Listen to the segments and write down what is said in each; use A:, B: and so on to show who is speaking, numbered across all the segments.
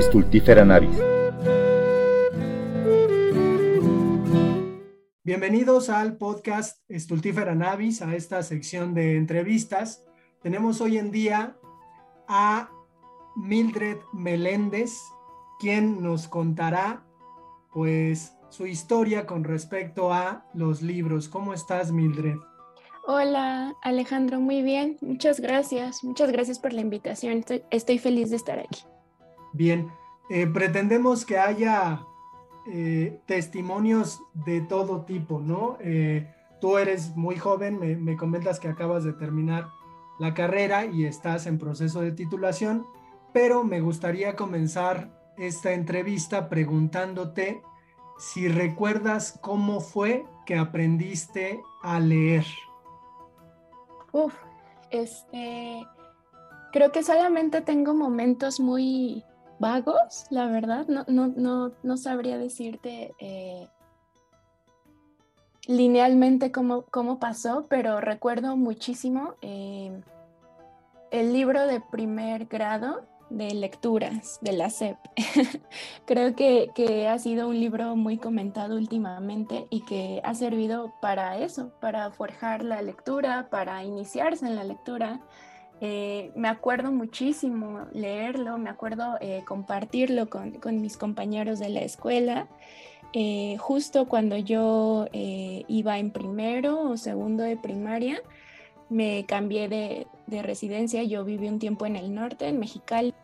A: Stultifera navis.
B: Bienvenidos al podcast Stultifera navis, a esta sección de entrevistas. Tenemos hoy en día a Mildred Meléndez, quien nos contará pues su historia con respecto a los libros. ¿Cómo estás, Mildred?
C: Hola, Alejandro, muy bien. Muchas gracias. Muchas gracias por la invitación. Estoy, feliz de estar aquí.
B: Bien, eh, pretendemos que haya eh, testimonios de todo tipo, ¿no? Eh, tú eres muy joven, me, me comentas que acabas de terminar la carrera y estás en proceso de titulación, pero me gustaría comenzar esta entrevista preguntándote si recuerdas cómo fue que aprendiste a leer.
C: Uf, este, creo que solamente tengo momentos muy vagos, la verdad. No, no, no, sabría decirte eh, linealmente cómo, cómo, pasó, pero recuerdo muchísimo eh, el libro de primer grado de lecturas de la SEP. Creo que, que, ha sido un libro muy comentado últimamente y que ha servido para eso, para forjar la lectura, para iniciarse en la lectura. Eh, me acuerdo muchísimo leerlo, me acuerdo eh, compartirlo con, mis compañeros de la escuela. Eh, justo cuando yo iba en primero o segundo de primaria, me cambié de, de, residencia, yo viví un tiempo en el norte, en Mexicali.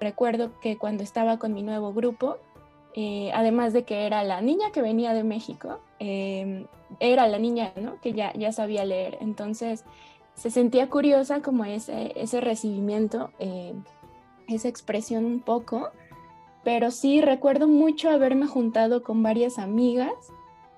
C: Recuerdo que cuando estaba con mi nuevo grupo, además de que era la niña que venía de México, era la niña ¿no? que ya sabía leer. Entonces se sentía curiosa como ese, ese recibimiento, eh, esa expresión un poco, pero sí recuerdo mucho haberme juntado con varias amigas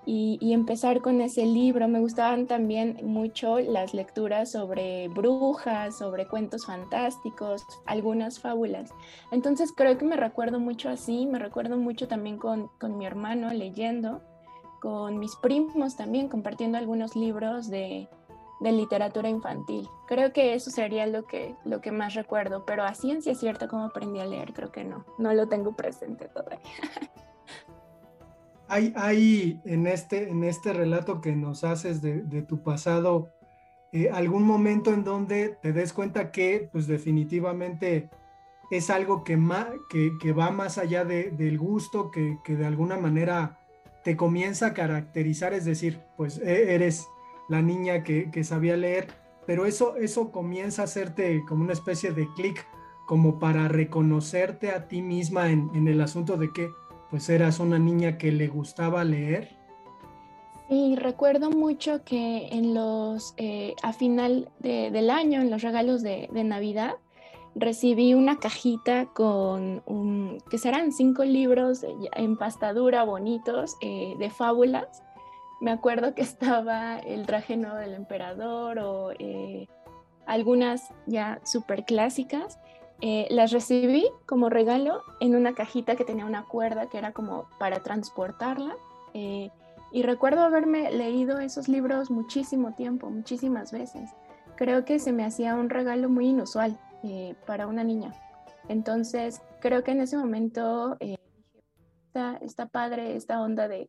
C: y, empezar con ese libro. Me gustaban también mucho las lecturas sobre brujas, sobre cuentos fantásticos, algunas fábulas. Entonces creo que me recuerdo mucho así, me recuerdo mucho también con, con mi hermano leyendo, con mis primos también compartiendo algunos libros de, de literatura infantil. Creo que eso sería lo que, lo que más recuerdo, pero a ciencia cierta cómo aprendí a leer, creo que no, no lo tengo presente todavía.
B: hay, en, este, en este relato que nos haces de, tu pasado eh, algún momento en donde te des cuenta que pues definitivamente es algo que, que, va más allá del gusto, que, de alguna manera te comienza a caracterizar, es decir, pues e, eres la niña que, sabía leer, pero eso, eso comienza a hacerte como una especie de clic, como para reconocerte a ti misma en, en el asunto de que pues eras una niña que le gustaba leer.
C: Sí, recuerdo mucho que en los, eh, a final del año, en los regalos de, Navidad, recibí una cajita con, un, que serán cinco libros en pastadura bonitos eh, de fábulas. Me acuerdo que estaba El traje nuevo del emperador o eh, algunas ya súper clásicas eh, las recibí como regalo en una cajita que tenía una cuerda que era como para transportarla. Eh, y recuerdo haberme leído esos libros muchísimo tiempo, muchísimas veces. Creo que se me hacía un regalo muy inusual para una niña. Entonces, creo que en ese momento está, está, padre esta onda de,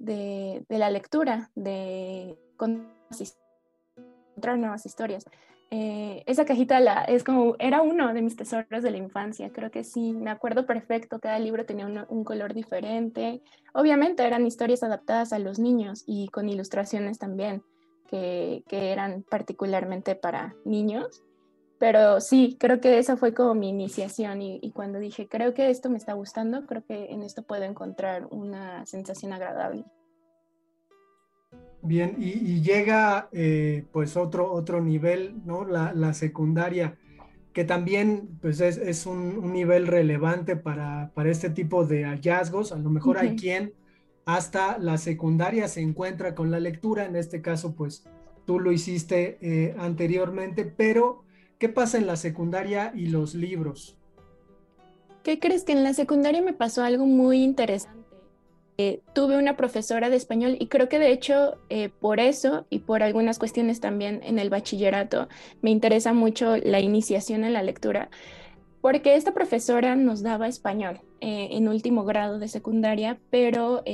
C: de, la lectura, de encontrar nuevas historias. Eh, esa cajita es como, era uno de mis tesoros de la infancia, creo que sí, me acuerdo perfecto, cada libro tenía un, color diferente, obviamente eran historias adaptadas a los niños y con ilustraciones también, que, que eran particularmente para niños, pero sí, creo que esa fue como mi iniciación y, y cuando dije, creo que esto me está gustando, creo que en esto puedo encontrar una sensación agradable.
B: Bien, y, llega eh, pues otro, otro nivel, ¿no? La, secundaria, que también pues es, un, nivel relevante para, este tipo de hallazgos. A lo mejor hay quien hasta la secundaria se encuentra con la lectura, en este caso pues tú lo hiciste eh, anteriormente, pero ¿qué pasa en la secundaria y los libros?
C: ¿Qué crees que en la secundaria me pasó algo muy interesante? Eh, tuve una profesora de español y creo que de hecho eh, por eso y por algunas cuestiones también en el bachillerato me interesa mucho la iniciación en la lectura. porque esta profesora nos daba español eh, en último grado de secundaria, pero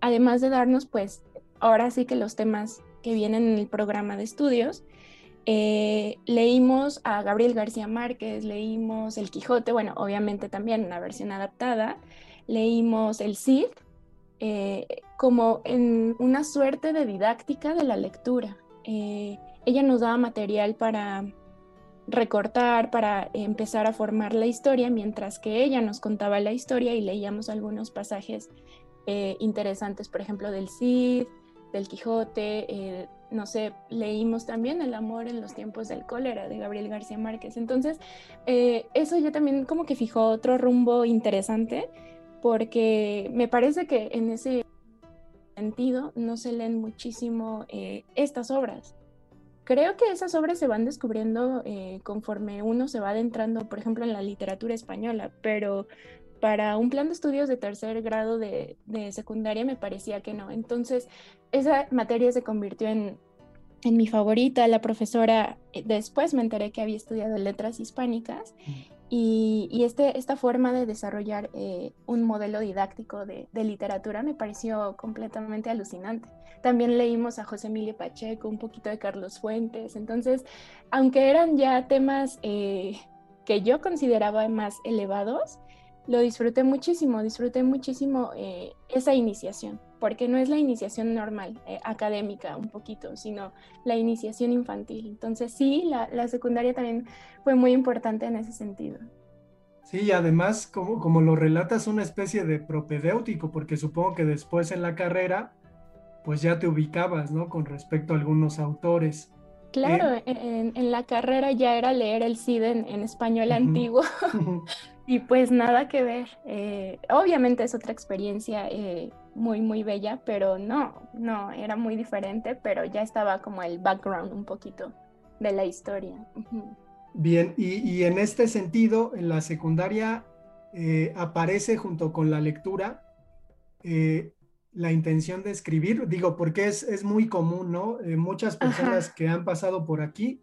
C: además de darnos, pues, ahora sí que los temas que vienen en el programa de estudios, eh, leímos a Gabriel García Márquez, leímos El Quijote, bueno, obviamente también una versión adaptada, leímos El Cid, como en una suerte de didáctica de la lectura. ella nos daba material para recortar para empezar a formar la historia, mientras que ella nos contaba la historia y leíamos algunos pasajes eh, interesantes, por ejemplo, del Cid, del Quijote, eh, no sé, leímos también El amor en los tiempos del cólera de Gabriel García Márquez. Entonces, eh, eso ya también como que fijó otro rumbo interesante, porque me parece que en ese sentido no se leen muchísimo estas obras. Creo que esas obras se van descubriendo eh, conforme uno se va adentrando, por ejemplo, en la literatura española, pero para un plan de estudios de tercer grado de, secundaria me parecía que no. Entonces, esa materia se convirtió en, en mi favorita. La profesora, eh, después me enteré que había estudiado letras hispánicas mm. Y, este, esta forma de desarrollar eh, un modelo didáctico de, literatura me pareció completamente alucinante. También leímos a José Emilio Pacheco, un poquito de Carlos Fuentes. Entonces, aunque eran ya temas eh, que yo consideraba más elevados, lo disfruté muchísimo, disfruté muchísimo eh, esa iniciación, porque no es la iniciación normal, académica un poquito, sino la iniciación infantil. Entonces sí, la, la secundaria también fue muy importante en ese sentido.
B: Sí, y además, como, como lo relatas, una especie de propedéutico, porque supongo que después en la carrera, pues ya te ubicabas, ¿no? Con respecto a algunos autores.
C: Claro, eh, en, la carrera ya era leer el CID en, español antiguo y pues nada que ver. Eh, obviamente es otra experiencia eh, muy, muy bella, pero no, no, era muy diferente, pero ya estaba como el background un poquito de la historia.
B: Bien, y, en este sentido, en la secundaria eh, aparece junto con la lectura la intención de escribir, digo, porque es, muy común, ¿no? Muchas personas que han pasado por aquí,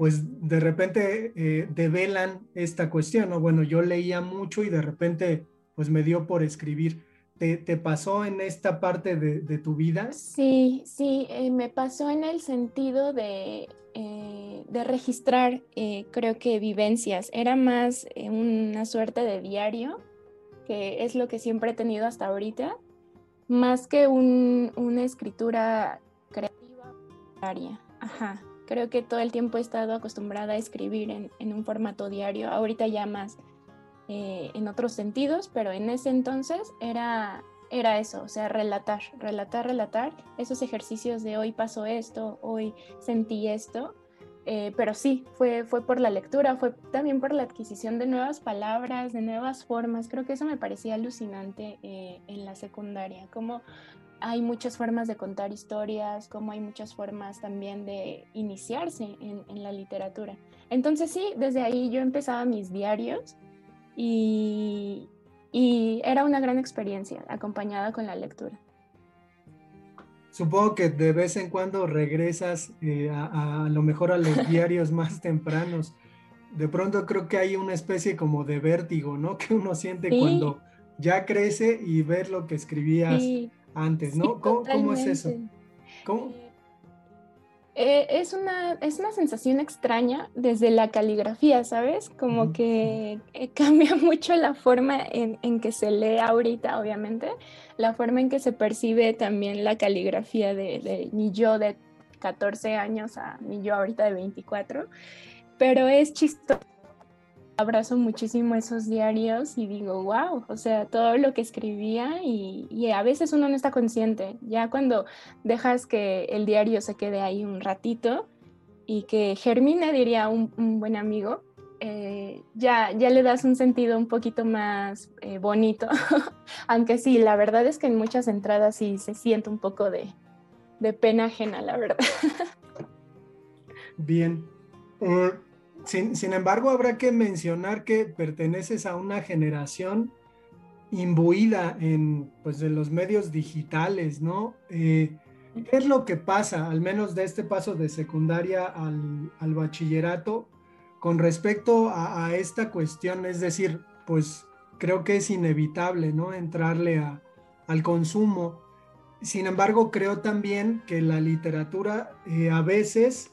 B: pues de repente develan esta cuestión, ¿no? Bueno, yo leía mucho y de repente, pues me dio por escribir. ¿Te, pasó en esta parte de, tu vida?
C: Sí, sí, me pasó en el sentido de eh, de registrar, eh, creo que vivencias. Era más eh, una suerte de diario, que es lo que siempre he tenido hasta ahorita, más que una escritura creativa. Ajá. Creo que todo el tiempo he estado acostumbrada a escribir en, un formato diario, ahorita ya más en otros sentidos, pero en ese entonces era eso, o sea, relatar, relatar, relatar esos ejercicios de hoy pasó esto, hoy sentí esto. Eh, pero sí, fue, fue por la lectura, fue también por la adquisición de nuevas palabras, de nuevas formas. Creo que eso me parecía alucinante eh, en la secundaria, como hay muchas formas de contar historias, como hay muchas formas también de iniciarse en, en la literatura. Entonces sí, desde ahí yo empezaba mis diarios y, y era una gran experiencia acompañada con la lectura.
B: Supongo que de vez en cuando regresas eh, a, lo mejor a los diarios más tempranos. De pronto creo que hay una especie como de vértigo, ¿no? Que uno siente cuando ya crece y ver lo que escribías antes, ¿no? ¿Cómo, es eso? ¿Cómo?
C: Eh, es, una, es una sensación extraña desde la caligrafía, ¿sabes? Como que eh, cambia mucho la forma en, en, que se lee ahorita, obviamente, la forma en que se percibe también la caligrafía de, de mi yo de 14 años a mi yo ahorita de 24, pero es chistoso abrazo muchísimo esos diarios y digo, wow, o sea, todo lo que escribía y, a veces uno no está consciente, ya cuando dejas que el diario se quede ahí un ratito y que germine, diría un, buen amigo, eh, ya, ya le das un sentido un poquito más eh, bonito, aunque sí, la verdad es que en muchas entradas sí se siente un poco de, pena ajena, la verdad.
B: Bien. Eh, sin, embargo, habrá que mencionar que perteneces a una generación imbuida en pues, los medios digitales, ¿no? Eh, ¿Qué es lo que pasa, al menos de este paso de secundaria al, bachillerato? con respecto a, esta cuestión, es decir, pues creo que es inevitable, ¿no? Entrarle al consumo. Sin embargo, creo también que la literatura eh, a veces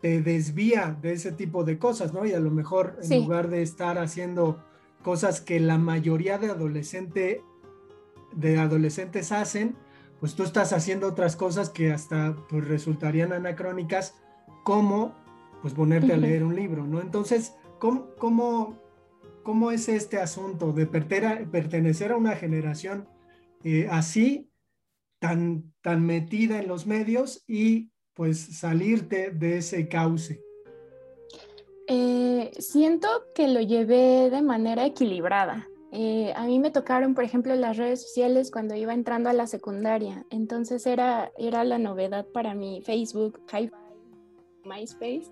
B: te desvía de ese tipo de cosas, ¿no? Y a lo mejor en lugar de estar haciendo cosas que la mayoría de, adolescente, de adolescentes hacen, pues tú estás haciendo otras cosas que hasta pues, resultarían anacrónicas, como pues ponerte a leer un libro, ¿no? Entonces, ¿cómo, cómo, cómo es este asunto de pertenecer a una generación eh, así, tan, tan metida en los medios y pues salirte de ese cauce?
C: Eh, siento que lo llevé de manera equilibrada. Eh, a mí me tocaron, por ejemplo, las redes sociales cuando iba entrando a la secundaria. Entonces era, era la novedad para mí Facebook, MySpace.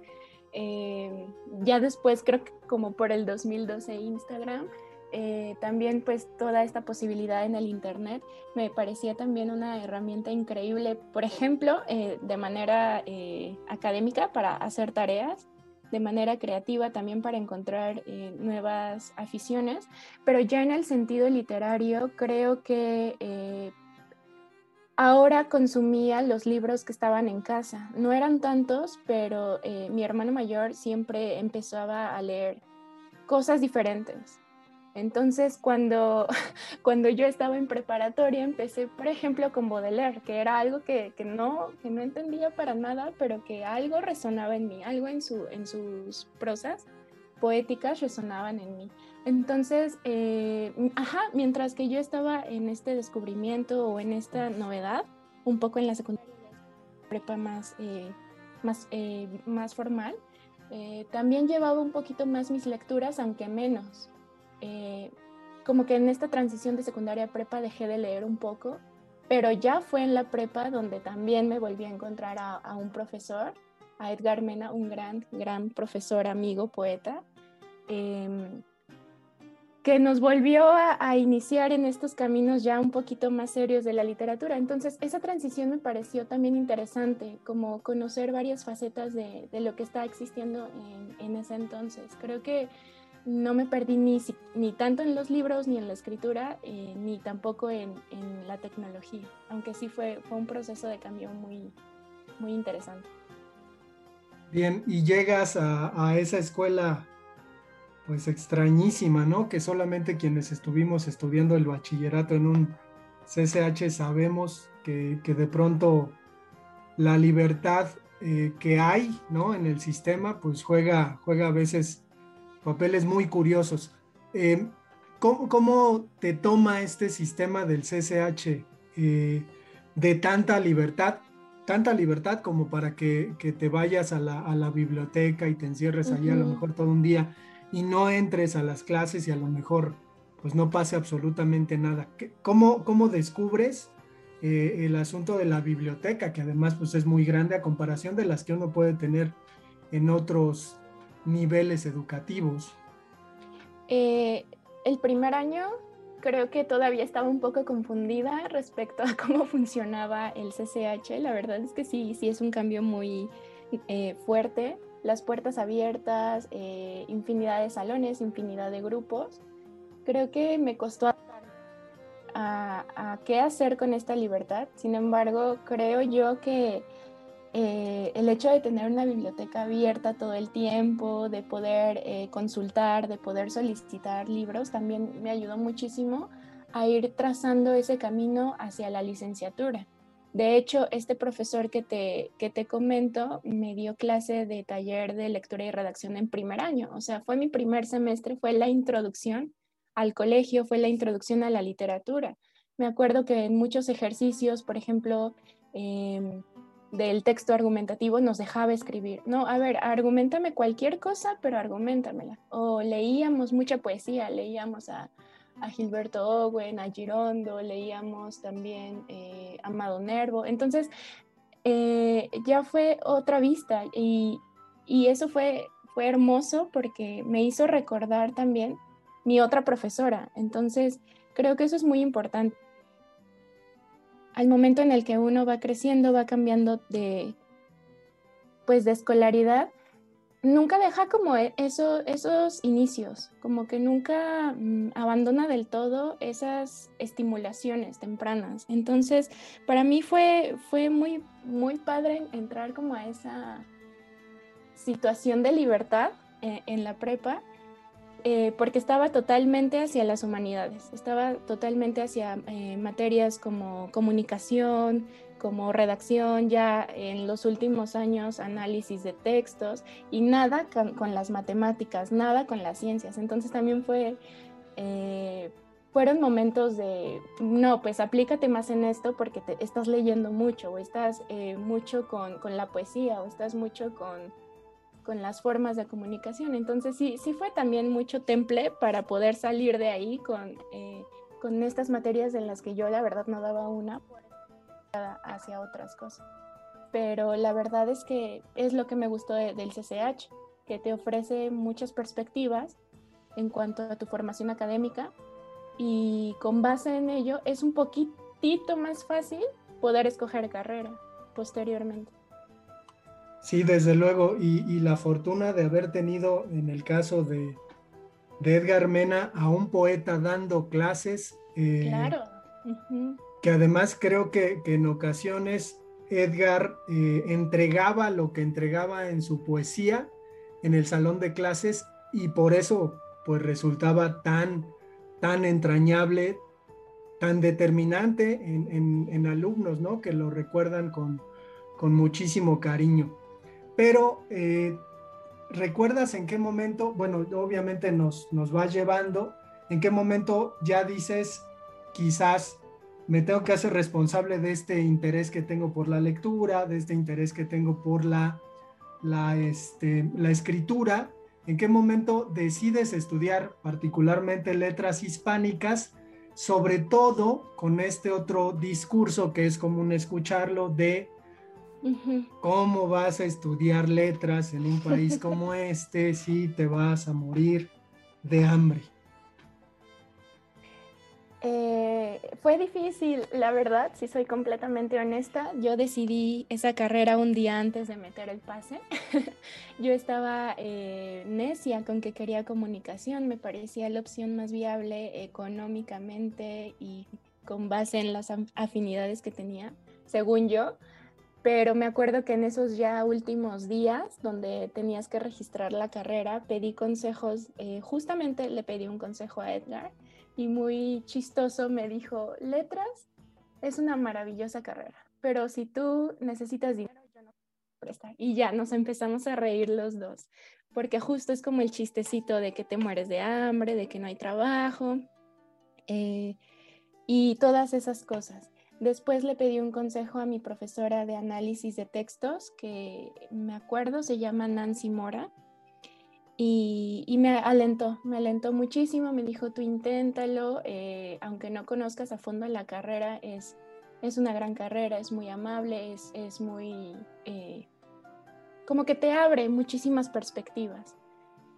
C: Eh, ya después, creo que como por el 2012, Instagram. Eh, también pues toda esta posibilidad en el Internet me parecía también una herramienta increíble, por ejemplo, de manera académica para hacer tareas de manera creativa también para encontrar eh, nuevas aficiones, pero ya en el sentido literario creo que eh, ahora consumía los libros que estaban en casa. No eran tantos, pero eh, mi hermano mayor siempre empezaba a leer cosas diferentes. Entonces, cuando, cuando yo estaba en preparatoria, empecé, por ejemplo, con Baudelaire, que era algo que, no, que no entendía para nada, pero que algo resonaba en mí, algo en, su, en sus prosas poéticas resonaban en mí. Entonces, eh, ajá, mientras que yo estaba en este descubrimiento o en esta novedad, un poco en la secundaria, prepa más, eh, más, eh, más formal, también llevaba un poquito más mis lecturas, aunque menos. Eh, como que en esta transición de secundaria a prepa dejé de leer un poco, pero ya fue en la prepa donde también me volví a encontrar a, un profesor, a Edgar Mena, un gran, gran profesor, amigo, poeta, em, que nos volvió a, iniciar en estos caminos ya un poquito más serios de la literatura. Entonces, esa transición me pareció también interesante, como conocer varias facetas de, lo que está existiendo en, en ese entonces. Creo que no me perdí ni, ni tanto en los libros, ni en la escritura, eh, ni tampoco en, la tecnología, aunque sí fue, fue un proceso de cambio muy, muy interesante.
B: Bien, y llegas a, esa escuela pues extrañísima, ¿no? Que solamente quienes estuvimos estudiando el bachillerato en un CCH sabemos que, de pronto la libertad eh, que hay, ¿no? En el sistema, pues juega, juega a veces papeles muy curiosos. Eh, ¿cómo, te toma este sistema del CCH eh, de tanta libertad? Tanta libertad como para que, te vayas a la, biblioteca y te encierres allí a lo mejor todo un día y no entres a las clases y a lo mejor pues no pase absolutamente nada. ¿Cómo, cómo descubres eh, el asunto de la biblioteca, que además pues es muy grande a comparación de las que uno puede tener en otros niveles educativos?
C: Eh, el primer año creo que todavía estaba un poco confundida respecto a cómo funcionaba el CCH. La verdad es que sí, sí es un cambio muy eh, fuerte. Las puertas abiertas, eh, infinidad de salones, infinidad de grupos. Creo que me costó a, a qué hacer con esta libertad. Sin embargo, creo yo que eh, el hecho de tener una biblioteca abierta todo el tiempo, de poder eh, consultar, de poder solicitar libros, también me ayudó muchísimo a ir trazando ese camino hacia la licenciatura. De hecho, este profesor que te, que te comento me dio clase de taller de lectura y redacción en primer año. O sea, fue mi primer semestre, fue la introducción al colegio, fue la introducción a la literatura. Me acuerdo que en muchos ejercicios, por ejemplo, eh, del texto argumentativo nos dejaba escribir. No, a ver, argumentame cualquier cosa, pero argumentamela. O leíamos mucha poesía, leíamos a, Gilberto Owen, a Girondo, leíamos también eh, a Amado Nervo. Entonces, eh, ya fue otra vista y, y eso fue, fue hermoso porque me hizo recordar también mi otra profesora. Entonces, creo que eso es muy importante al momento en el que uno va creciendo, va cambiando de, pues, de escolaridad, nunca deja como e, eso, esos inicios, como que nunca mm, abandona del todo esas estimulaciones tempranas. Entonces, para mí fue, fue muy, muy padre entrar como a esa situación de libertad eh, en la prepa, eh, porque estaba totalmente hacia las humanidades, estaba totalmente hacia eh, materias como comunicación, como redacción, ya en los últimos años análisis de textos y nada con, las matemáticas, nada con las ciencias. Entonces también fue, eh, fueron momentos de, no, pues aplícate más en esto porque te estás leyendo mucho o estás mucho con, con, la poesía o estás mucho con, con las formas de comunicación. Entonces sí, sí fue también mucho temple para poder salir de ahí con, eh, con estas materias en las que yo la verdad no daba una hacia otras cosas. Pero la verdad es que es lo que me gustó del CCH, que te ofrece muchas perspectivas en cuanto a tu formación académica y con base en ello es un poquitito más fácil poder escoger carrera posteriormente.
B: Sí, desde luego, y, la fortuna de haber tenido en el caso de, de Edgar Mena a un poeta dando clases.
C: Eh, claro
B: que además creo que, en ocasiones Edgar eh, entregaba lo que entregaba en su poesía en el salón de clases y por eso pues resultaba tan, tan entrañable, tan determinante en, alumnos, ¿no? Que lo recuerdan con, muchísimo cariño. Pero, eh, ¿recuerdas en qué momento, bueno, obviamente nos, nos va llevando, en qué momento ya dices, quizás me tengo que hacer responsable de este interés que tengo por la lectura, de este interés que tengo por la, la, este, la escritura. ¿En qué momento decides estudiar particularmente letras hispánicas? Sobre todo con este otro discurso que es común escucharlo de cómo vas a estudiar letras en un país como este si te vas a morir de hambre.
C: Eh, fue difícil, la verdad, si soy completamente honesta. Yo decidí esa carrera un día antes de meter el pase. Yo estaba eh, necia con que quería comunicación, me parecía la opción más viable económicamente y con base en las afinidades que tenía, según yo. Pero me acuerdo que en esos ya últimos días, donde tenías que registrar la carrera, pedí consejos, eh, justamente le pedí un consejo a Edgar y muy chistoso me dijo, letras es una maravillosa carrera, pero si tú necesitas dinero, yo no presta. Y ya nos empezamos a reír los dos, porque justo es como el chistecito de que te mueres de hambre, de que no hay trabajo eh, y todas esas cosas. Después le pedí un consejo a mi profesora de análisis de textos, que me acuerdo se llama Nancy Mora, y, me alentó, me alentó muchísimo, me dijo, tú inténtalo, eh, aunque no conozcas a fondo la carrera, es, es una gran carrera, es muy amable, es, es muy, eh, como que te abre muchísimas perspectivas.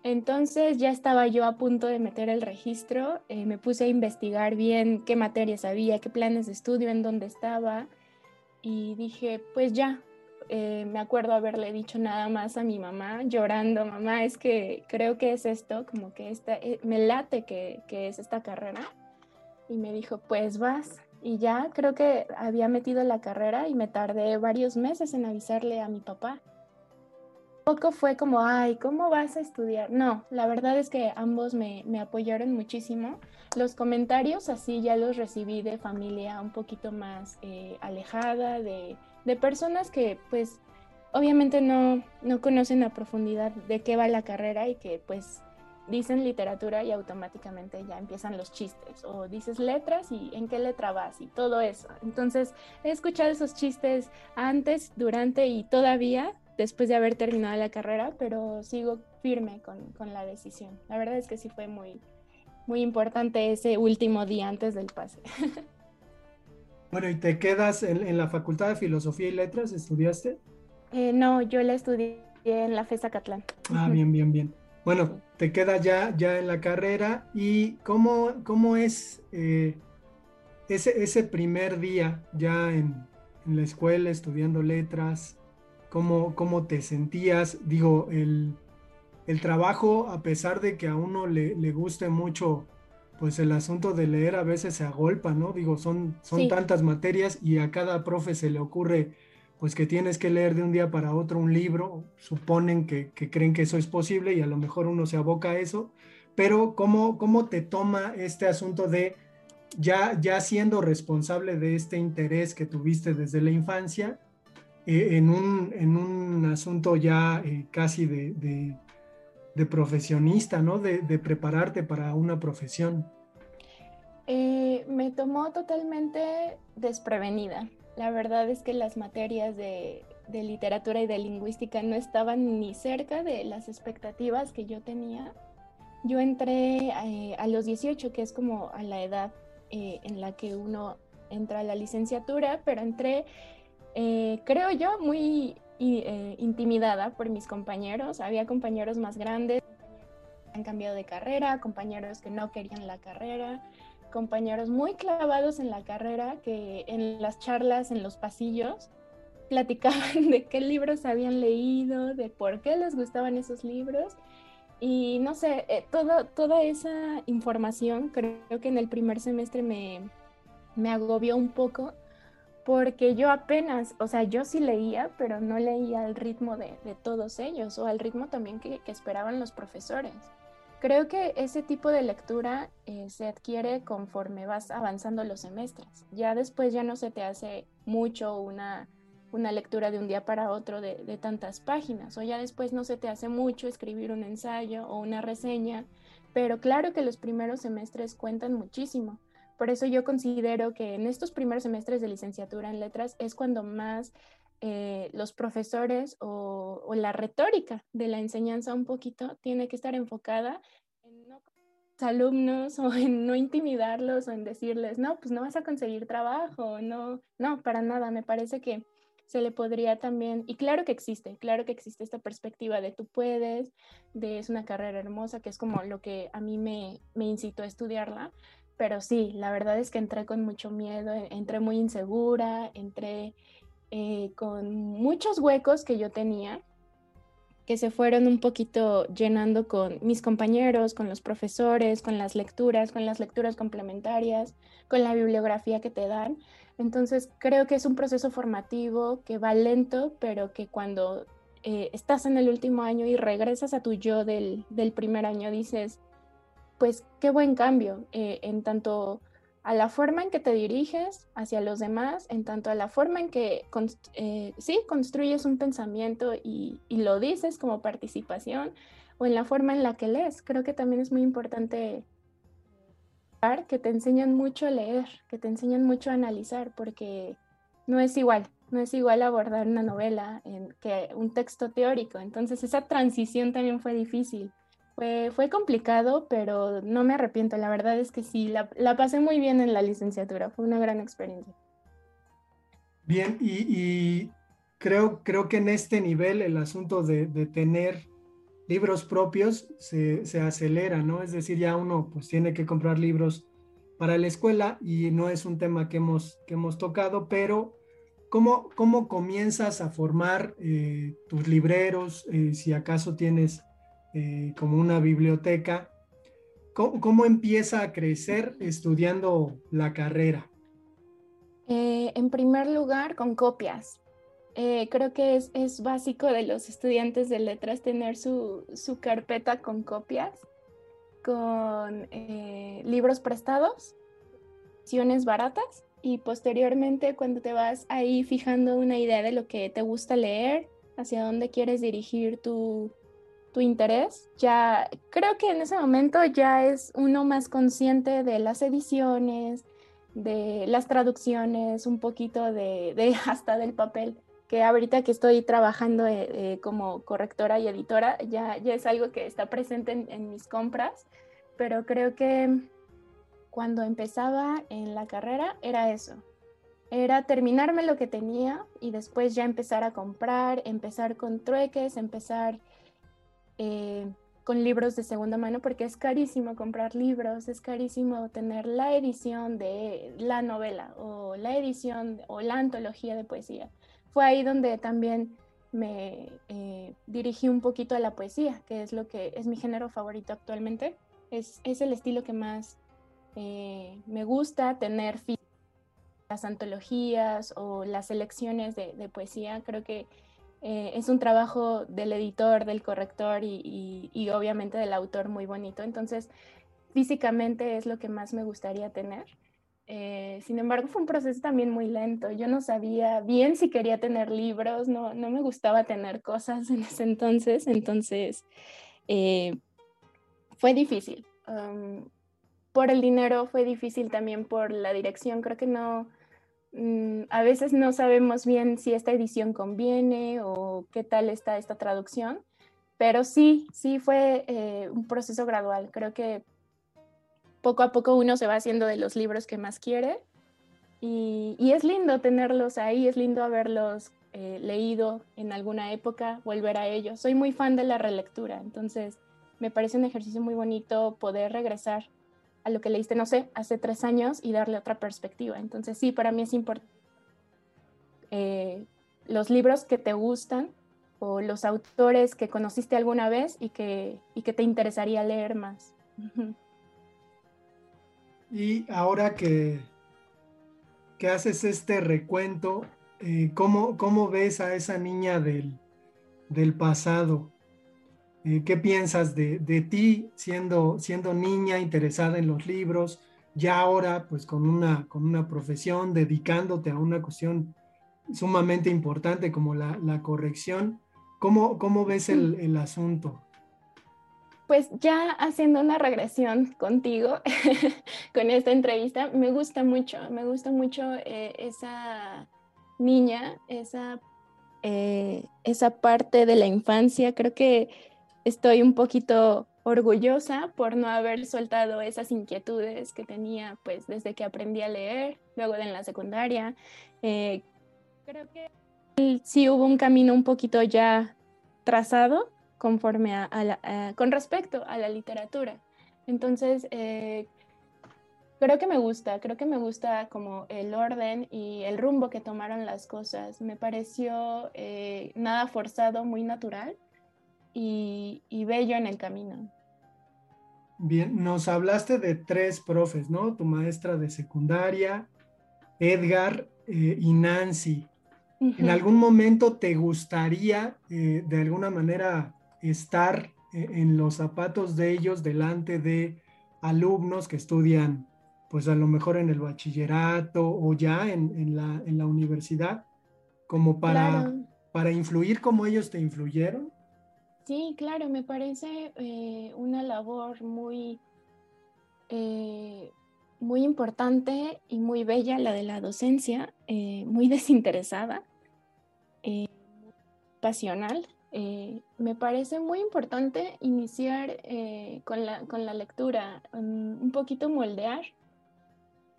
C: Entonces ya estaba yo a punto de meter el registro, eh, me puse a investigar bien qué materias había, qué planes de estudio, en dónde estaba, y dije, pues ya, eh, me acuerdo haberle dicho nada más a mi mamá, llorando, mamá, es que creo que es esto, como que eh, me late que, que, es esta carrera. Y me dijo, pues vas. Y ya creo que había metido la carrera y me tardé varios meses en avisarle a mi papá. Poco fue como, ay, ¿cómo vas a estudiar? No, la verdad es que ambos me, me apoyaron muchísimo. Los comentarios así ya los recibí de familia un poquito más eh, alejada, de de personas que pues obviamente no, no conocen a profundidad de qué va la carrera y que pues dicen literatura y automáticamente ya empiezan los chistes o dices letras y en qué letra vas y todo eso. Entonces he escuchado esos chistes antes, durante y todavía después de haber terminado la carrera, pero sigo firme con, con la decisión. La verdad es que sí fue muy, muy importante ese último día antes del pase.
B: Bueno, ¿y te quedas en, la Facultad de Filosofía y Letras? ¿Estudiaste?
C: Eh, no, yo la estudié en la FESA Catlán.
B: Ah, bien, bien, bien. Bueno, te quedas ya, ya en la carrera y ¿cómo, cómo es eh, ese, ese primer día ya en, en, la escuela estudiando letras? ¿Cómo, ¿Cómo te sentías? Digo, el, el trabajo, a pesar de que a uno le, le guste mucho, pues el asunto de leer a veces se agolpa, ¿no? Digo, son, son tantas materias y a cada profe se le ocurre pues que tienes que leer de un día para otro un libro, suponen que, creen que eso es posible y a lo mejor uno se aboca a eso, pero ¿cómo, cómo te toma este asunto de ya, ya siendo responsable de este interés que tuviste desde la infancia, eh, en, un, en, un, asunto ya eh, casi de, de, profesionista, ¿no? De, prepararte para una profesión?
C: Eh, me tomó totalmente desprevenida. La verdad es que las materias de, literatura y de lingüística no estaban ni cerca de las expectativas que yo tenía. Yo entré eh, a los 18, que es como a la edad eh, en la que uno entra a la licenciatura, pero entré, eh, creo yo, muy intimidada por mis compañeros. Había compañeros más grandes, que han cambiado de carrera, compañeros que no querían la carrera compañeros muy clavados en la carrera que en las charlas, en los pasillos, platicaban de qué libros habían leído, de por qué les gustaban esos libros. Y no sé, eh, todo, toda esa información creo que en el primer semestre me, me agobió un poco porque yo apenas, o sea, yo sí leía, pero no leía al ritmo de, todos ellos o al ritmo también que, esperaban los profesores. Creo que ese tipo de lectura eh, se adquiere conforme vas avanzando los semestres. Ya después ya no se te hace mucho una, una lectura de un día para otro de, tantas páginas, o ya después no se te hace mucho escribir un ensayo o una reseña, pero claro que los primeros semestres cuentan muchísimo. Por eso yo considero que en estos primeros semestres de licenciatura en letras es cuando más eh, los profesores o, la retórica de la enseñanza un poquito tiene que estar enfocada en no alumnos o en no intimidarlos o en decirles, no, pues no vas a conseguir trabajo, no, no, para nada, me parece que se le podría también, y claro que existe, claro que existe esta perspectiva de tú puedes, de es una carrera hermosa, que es como lo que a mí me, me incitó a estudiarla, pero sí, la verdad es que entré con mucho miedo, entré muy insegura, entré eh, con muchos huecos que yo tenía, que se fueron un poquito llenando con mis compañeros, con los profesores, con las lecturas, con las lecturas complementarias, con la bibliografía que te dan. Entonces creo que es un proceso formativo que va lento, pero que cuando eh, estás en el último año y regresas a tu yo del, primer año, dices, pues qué buen cambio eh, en tanto a la forma en que te diriges hacia los demás, en tanto a la forma en que eh, sí, construyes un pensamiento y, lo dices como participación, o en la forma en la que lees. Creo que también es muy importante que te enseñan mucho a leer, que te enseñan mucho a analizar, porque no es igual, no es igual abordar una novela que un texto teórico. Entonces esa transición también fue difícil. Fue, complicado, pero no me arrepiento. La verdad es que sí, la, pasé muy bien en la licenciatura. Fue una gran experiencia.
B: Bien, y, creo, creo que en este nivel el asunto de, tener libros propios se, acelera, ¿no? Es decir, ya uno pues tiene que comprar libros para la escuela y no es un tema que hemos, que hemos tocado, pero ¿cómo, cómo comienzas a formar eh, tus libreros? Eh, si acaso tienes eh, como una biblioteca. ¿Cómo, empieza a crecer estudiando la carrera?
C: Eh, en primer lugar, con copias. Eh, creo que es, es, básico de los estudiantes de letras tener su, su carpeta con copias, con libros prestados, opciones baratas y posteriormente cuando te vas ahí fijando una idea de lo que te gusta leer, hacia dónde quieres dirigir tu, tu interés, ya creo que en ese momento ya es uno más consciente de las ediciones, de las traducciones, un poquito de, hasta del papel, que ahorita que estoy trabajando eh, eh, como correctora y editora, ya, ya es algo que está presente en, en mis compras, pero creo que cuando empezaba en la carrera era eso, era terminarme lo que tenía y después ya empezar a comprar, empezar con trueques, empezar eh, con libros de segunda mano porque es carísimo comprar libros, es carísimo tener la edición de la novela o la edición o la antología de poesía. Fue ahí donde también me eh, dirigí un poquito a la poesía, que es lo que es mi género favorito actualmente. Es, es el estilo que más eh, me gusta tener las antologías o las selecciones de, poesía. Creo que eh, es un trabajo del editor, del corrector y, y, obviamente del autor muy bonito. Entonces, físicamente es lo que más me gustaría tener. Eh, sin embargo, fue un proceso también muy lento. Yo no sabía bien si quería tener libros, no, no me gustaba tener cosas en ese entonces, entonces eh, fue difícil. por el dinero fue difícil también por la dirección. Creo que no, mm, a veces no sabemos bien si esta edición conviene o qué tal está esta traducción, pero sí, sí fue eh, un proceso gradual. Creo que poco a poco uno se va haciendo de los libros que más quiere y, es lindo tenerlos ahí, es lindo haberlos eh, leído en alguna época, volver a ellos. Soy muy fan de la relectura, entonces me parece un ejercicio muy bonito poder regresar a lo que leíste, no sé, hace tres años y darle otra perspectiva. Entonces sí, para mí es importante eh, los libros que te gustan o los autores que conociste alguna vez y que, y que te interesaría leer más.
B: Y ahora que, que haces este recuento, eh, ¿cómo, ves a esa niña del, pasado? Eh, ¿Qué piensas de, ti siendo, siendo niña interesada en los libros? Ya ahora, pues con una, con una profesión, dedicándote a una cuestión sumamente importante como la, corrección. ¿Cómo, ¿Cómo, ves el, el asunto?
C: Pues ya haciendo una regresión contigo con esta entrevista, me gusta mucho, me gusta mucho eh, esa niña, esa, eh, esa parte de la infancia. Creo que estoy un poquito orgullosa por no haber soltado esas inquietudes que tenía pues desde que aprendí a leer, luego en la secundaria. Eh, creo que sí hubo un camino un poquito ya trazado conforme a, con respecto a la literatura. Entonces, eh, creo que me gusta, creo que me gusta como el orden y el rumbo que tomaron las cosas. Me pareció eh, nada forzado, muy natural y, bello en el camino.
B: Bien, nos hablaste de tres profes, ¿no? Tu maestra de secundaria, Edgar eh, y Nancy. ¿En algún momento te gustaría de alguna manera estar eh, en los zapatos de ellos delante de alumnos que estudian, pues a lo mejor en el bachillerato o ya en, la, universidad, como para, para influir como ellos te influyeron?
C: Sí, claro, me parece eh, una labor muy, eh, muy importante y muy bella la de la docencia, muy desinteresada, pasional eh, me parece muy importante iniciar eh, con, la, con, la, lectura, un poquito moldear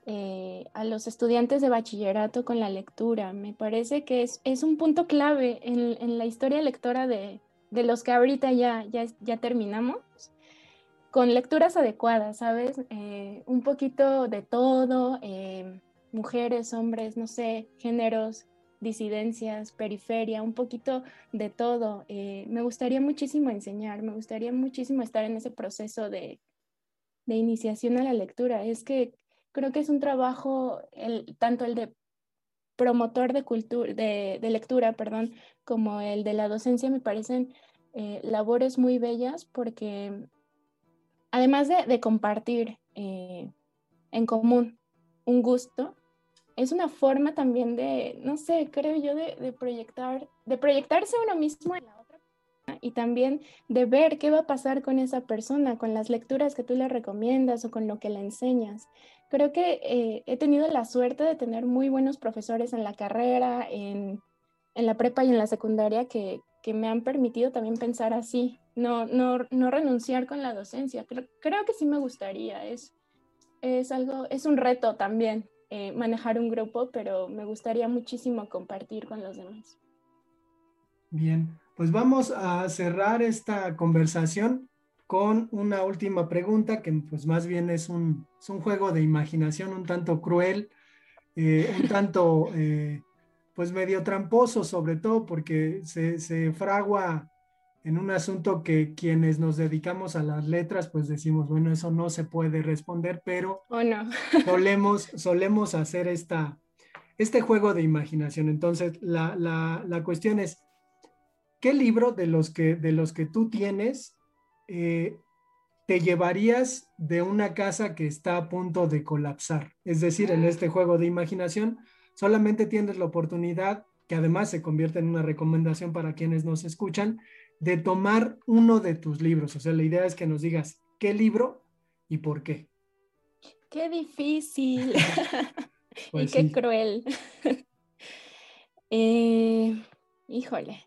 C: eh, a los estudiantes de bachillerato con la lectura. Me parece que es, es un punto clave en, en, la historia lectora de, de los que ahorita ya, ya, ya terminamos, con lecturas adecuadas, ¿sabes? un poquito de todo, mujeres, hombres, no sé, géneros, disidencias, periferia, un poquito de todo. Eh, me gustaría muchísimo enseñar, me gustaría muchísimo estar en ese proceso de, iniciación a la lectura. Es que creo que es un trabajo, el, tanto el de promotor de, cultura, de, lectura, perdón, como el de la docencia, me parecen eh, labores muy bellas porque además de, compartir eh, en común un gusto, es una forma también de, no sé, creo yo, de, proyectar, de proyectarse uno mismo en la y también de ver qué va a pasar con esa persona, con las lecturas que tú le recomiendas o con lo que le enseñas. Creo que eh, he tenido la suerte de tener muy buenos profesores en la carrera, en, la prepa y en la secundaria que, me han permitido también pensar así, no, no, no renunciar con la docencia. Creo, creo que sí me gustaría, es, es algo, es un reto también eh, manejar un grupo, pero me gustaría muchísimo compartir con los demás.
B: Bien, pues vamos a cerrar esta conversación con una última pregunta que pues más bien es un, juego de imaginación un tanto cruel, eh, un tanto eh, pues medio tramposo, sobre todo porque se, se fragua en un asunto que quienes nos dedicamos a las letras, pues decimos, bueno, eso no se puede responder, pero
C: oh, no.
B: solemos, solemos hacer esta, este juego de imaginación. Entonces, la, la, la, cuestión es, ¿qué libro de los que, de los que tú tienes eh, te llevarías de una casa que está a punto de colapsar? Es decir, en este juego de imaginación, solamente tienes la oportunidad, que además se convierte en una recomendación para quienes nos escuchan, de tomar uno de tus libros. O sea, la idea es que nos digas qué libro y por qué.
C: Qué difícil y pues qué cruel. Eh, híjole.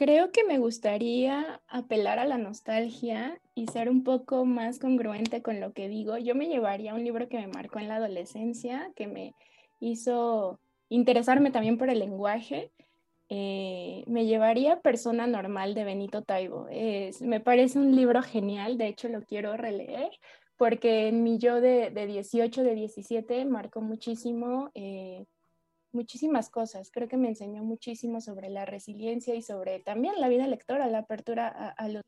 C: Creo que me gustaría apelar a la nostalgia y ser un poco más congruente con lo que digo. Yo me llevaría un libro que me marcó en la adolescencia, que me hizo interesarme también por el lenguaje eh, me llevaría Persona Normal de Benito Taibo. me parece un libro genial, de hecho lo quiero releer, porque en mi yo de, de 18, de 17, marcó muchísimo, eh, muchísimas cosas. Creo que me enseñó muchísimo sobre la resiliencia y sobre también la vida lectora, la apertura a, los...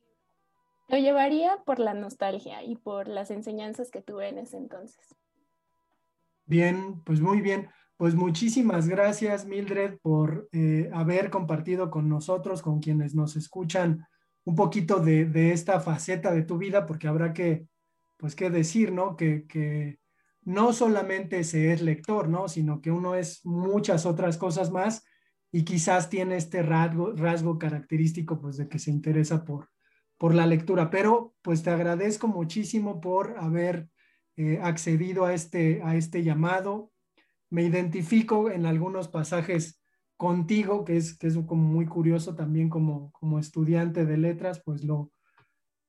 C: Lo llevaría por la nostalgia y por las enseñanzas que tuve en ese entonces.
B: Bien, pues muy bien. Pues muchísimas gracias, Mildred, por eh, haber compartido con nosotros, con quienes nos escuchan, un poquito de, esta faceta de tu vida, porque habrá que, pues, qué decir, ¿no? Que, no solamente se es lector, ¿no? Sino que uno es muchas otras cosas más y quizás tiene este rasgo, rasgo característico, pues, de que se interesa por, por la lectura. Pero, pues, te agradezco muchísimo por haber eh, accedido a este, a este llamado me identifico en algunos pasajes contigo, que es, que es como muy curioso también como, como estudiante de letras, pues lo,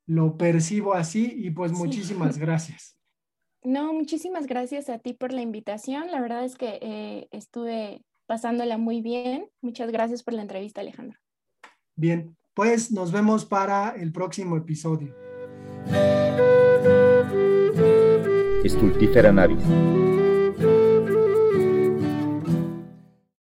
B: lo percibo así y pues muchísimas gracias.
C: No, muchísimas gracias a ti por la invitación. La verdad es que eh, estuve pasándola muy bien. Muchas gracias por la entrevista, Alejandro.
B: Bien, pues nos vemos para el próximo episodio.
A: Estultífera Navis